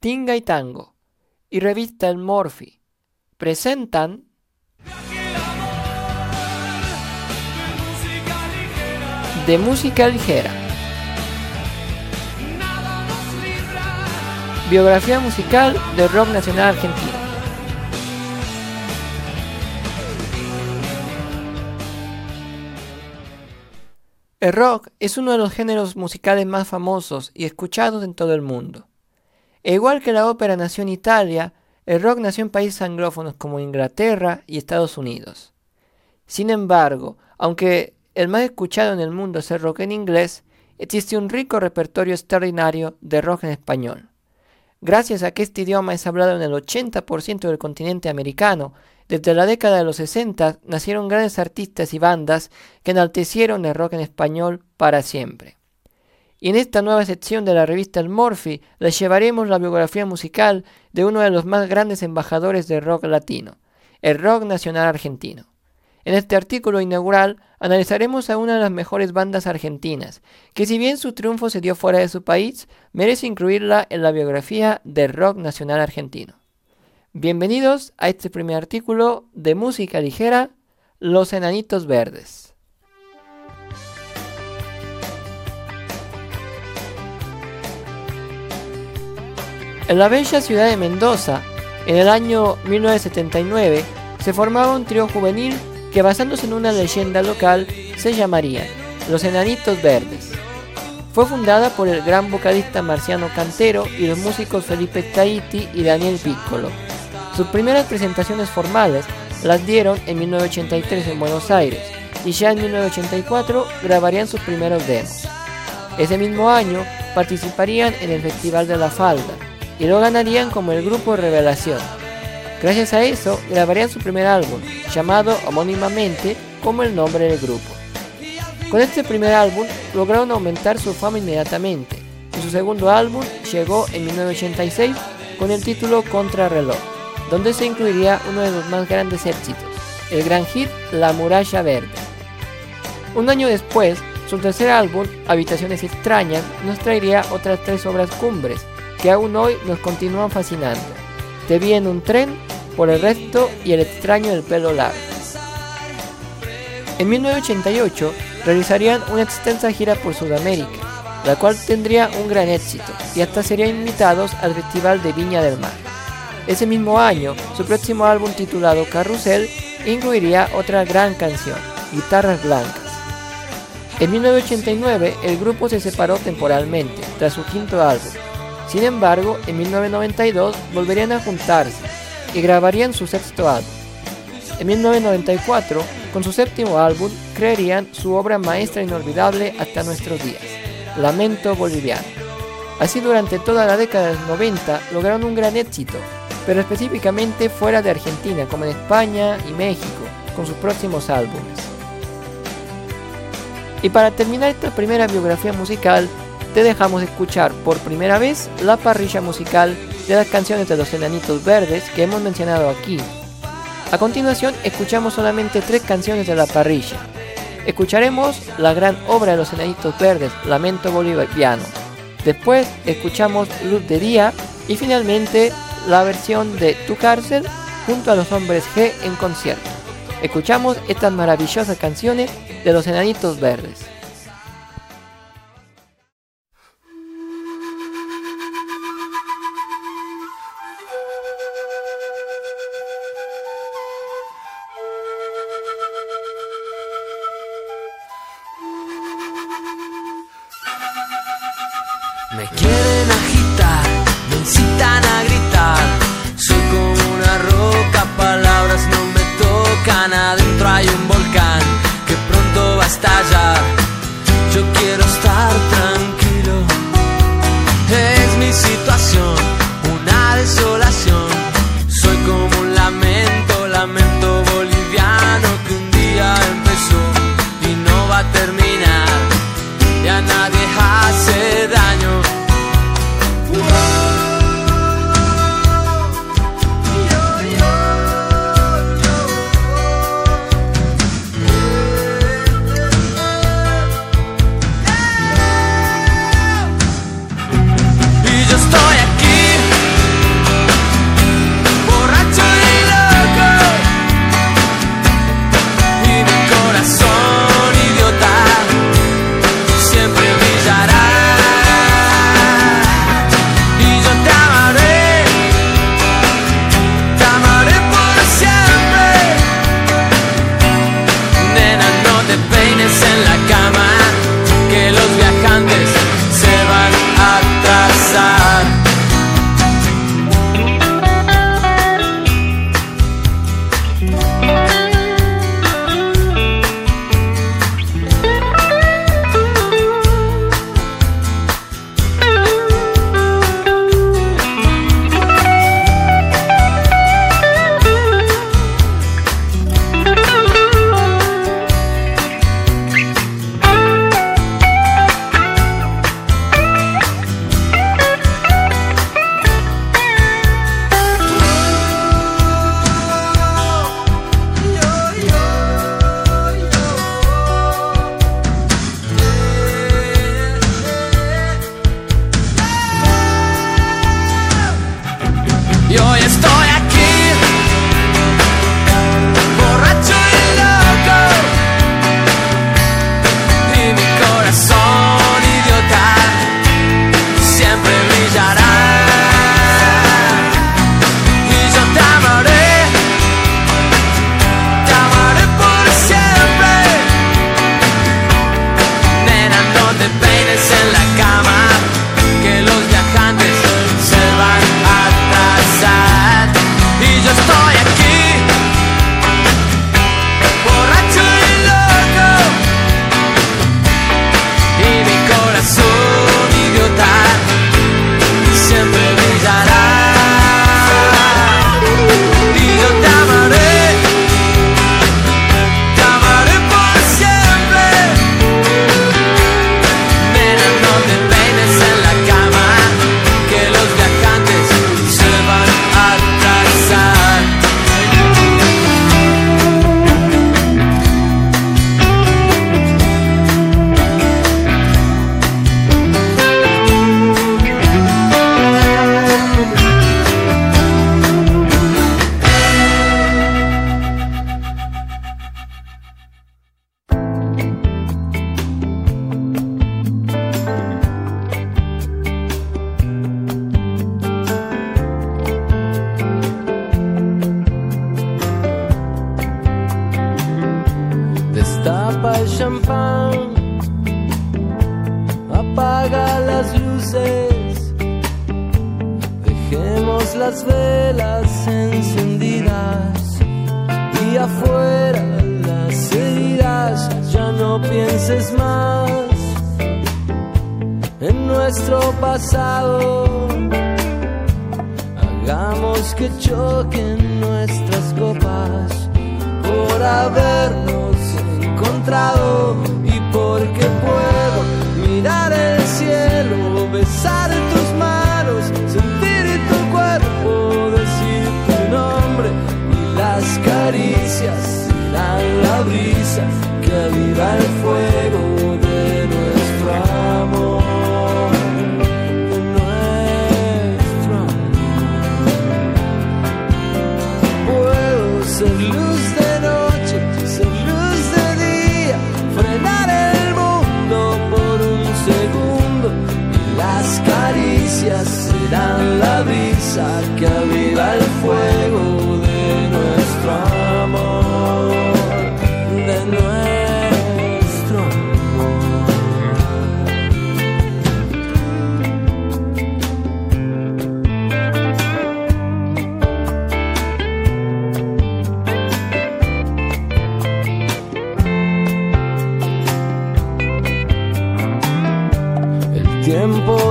Tinga y Tango y Revista El Morphy presentan de música ligera. Biografía musical del rock nacional argentino. El rock es uno de los géneros musicales más famosos y escuchados en todo el mundo. E igual que la ópera nació en Italia, el rock nació en países anglófonos como Inglaterra y Estados Unidos. Sin embargo, aunque el más escuchado en el mundo es el rock en inglés, existe un rico repertorio extraordinario de rock en español. Gracias a que este idioma es hablado en el 80% del continente americano, desde la década de los 60 nacieron grandes artistas y bandas que enaltecieron el rock en español para siempre. Y en esta nueva sección de la revista El Morphy les llevaremos la biografía musical de uno de los más grandes embajadores del rock latino, el rock nacional argentino. En este artículo inaugural analizaremos a una de las mejores bandas argentinas, que si bien su triunfo se dio fuera de su país, merece incluirla en la biografía del rock nacional argentino. Bienvenidos a este primer artículo de música ligera, Los Enanitos Verdes. En la bella ciudad de Mendoza, en el año 1979, se formaba un trío juvenil que basándose en una leyenda local se llamaría Los Enanitos Verdes. Fue fundada por el gran vocalista Marciano Cantero y los músicos Felipe Tahiti y Daniel Piccolo. Sus primeras presentaciones formales las dieron en 1983 en Buenos Aires y ya en 1984 grabarían sus primeros demos. Ese mismo año participarían en el Festival de la Falda y lo ganarían como el grupo Revelación. Gracias a eso grabarían su primer álbum, llamado homónimamente como el nombre del grupo. Con este primer álbum lograron aumentar su fama inmediatamente y su segundo álbum llegó en 1986 con el título Contrarreloj, donde se incluiría uno de los más grandes éxitos, el gran hit La Muralla Verde. Un año después, su tercer álbum, Habitaciones Extrañas, nos traería otras tres obras cumbres que aún hoy nos continúan fascinando. Te vi en un tren, por el resto y el extraño del pelo largo. En 1988 realizarían una extensa gira por Sudamérica, la cual tendría un gran éxito y hasta serían invitados al Festival de Viña del Mar. Ese mismo año, su próximo álbum titulado Carrusel incluiría otra gran canción, Guitarras Blancas. En 1989 el grupo se separó temporalmente tras su quinto álbum. Sin embargo, en 1992 volverían a juntarse y grabarían su sexto álbum. En 1994, con su séptimo álbum, crearían su obra maestra inolvidable hasta nuestros días, Lamento Boliviano. Así durante toda la década de los 90 lograron un gran éxito, pero específicamente fuera de Argentina, como en España y México, con sus próximos álbumes. Y para terminar esta primera biografía musical, te dejamos escuchar por primera vez la parrilla musical de las canciones de los Enanitos Verdes que hemos mencionado aquí. A continuación, escuchamos solamente tres canciones de la parrilla. Escucharemos la gran obra de los Enanitos Verdes, Lamento Boliviano. Después, escuchamos Luz de Día y finalmente la versión de Tu Cárcel junto a los Hombres G en concierto. Escuchamos estas maravillosas canciones de los Enanitos Verdes. que choquen nuestras copas por habernos encontrado y porque puedo mirar el cielo, besar tus manos, sentir tu cuerpo, decir tu nombre y las caricias, la, la brisa que aviva el fuego. of.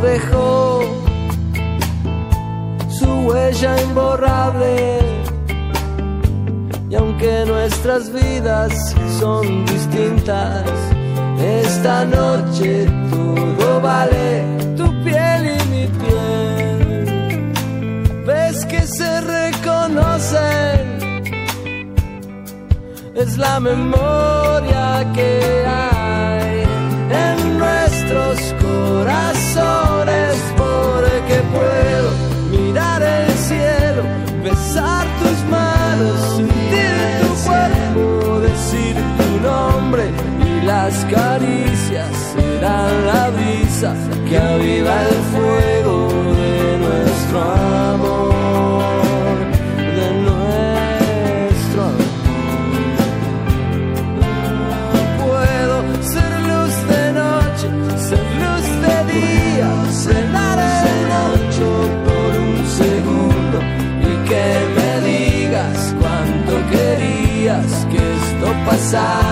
dejó su huella imborrable. Y aunque nuestras vidas son distintas, esta noche todo vale tu piel y mi piel. Ves que se reconocen, es la memoria que Al fuego de nuestro amor, de nuestro amor. No puedo ser luz de noche, ser luz de día, cenar noche por un segundo. Y que me digas cuánto querías que esto pasara.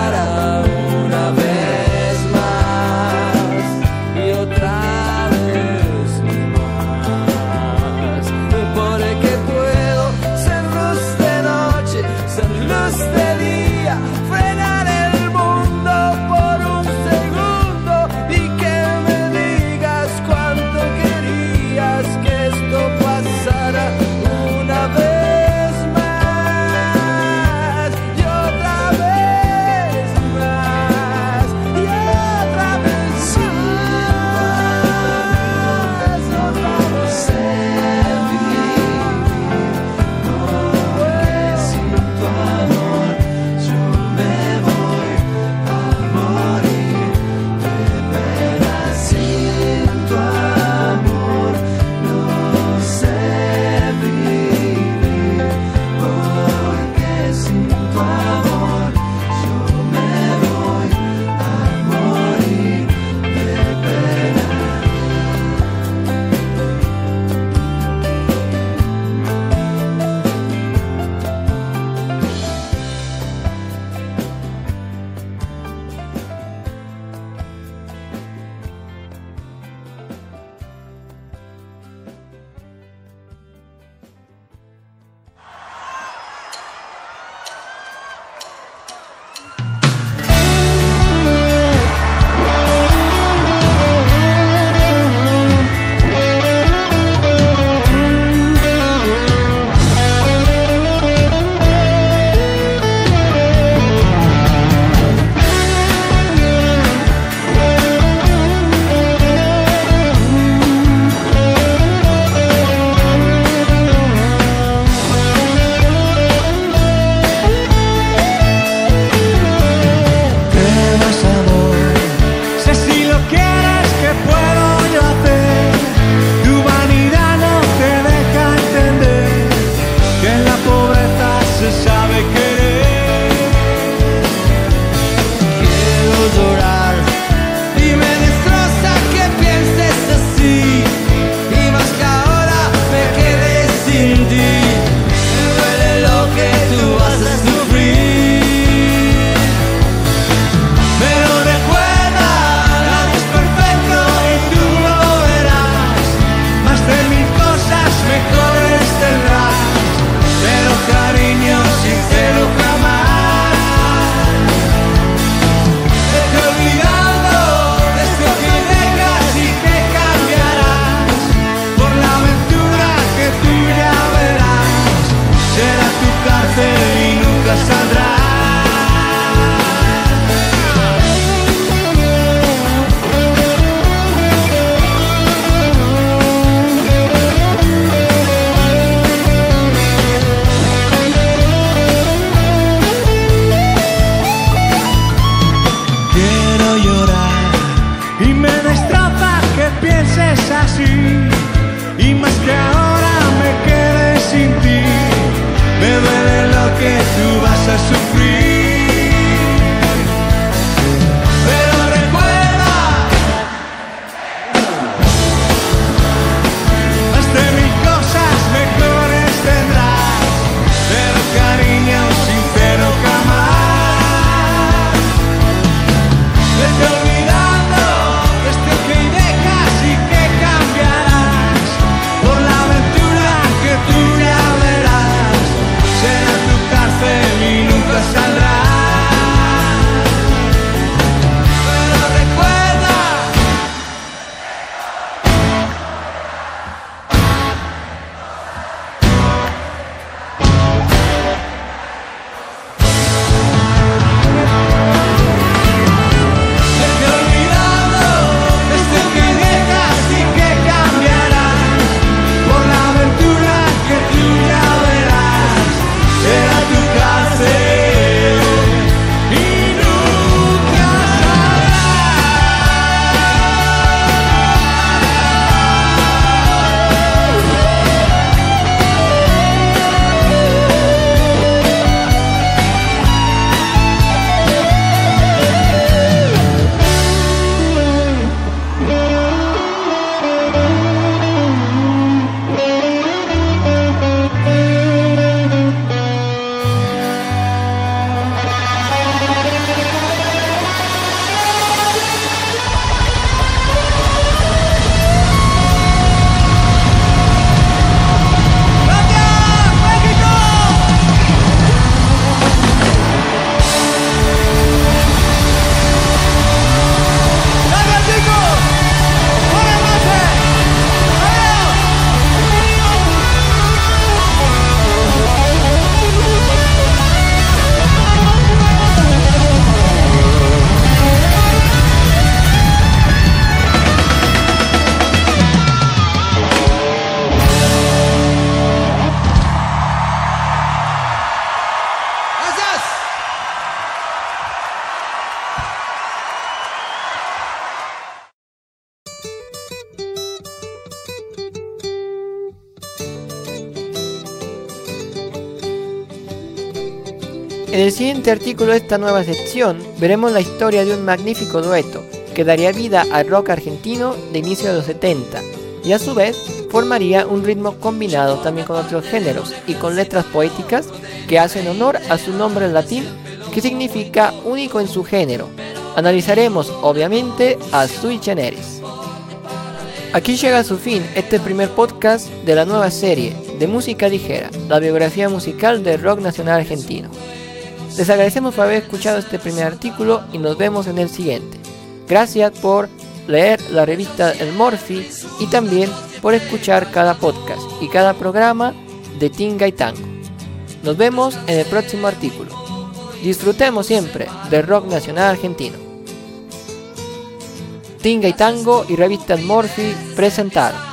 En el siguiente artículo de esta nueva sección veremos la historia de un magnífico dueto que daría vida al rock argentino de inicio de los 70 y a su vez formaría un ritmo combinado también con otros géneros y con letras poéticas que hacen honor a su nombre en latín que significa único en su género. Analizaremos obviamente a Sui Generis. Aquí llega a su fin este primer podcast de la nueva serie de música ligera, la biografía musical del rock nacional argentino. Les agradecemos por haber escuchado este primer artículo y nos vemos en el siguiente. Gracias por leer la revista El Morphy y también por escuchar cada podcast y cada programa de Tinga y Tango. Nos vemos en el próximo artículo. Disfrutemos siempre del rock nacional argentino. Tinga y Tango y revista El Morphy presentaron.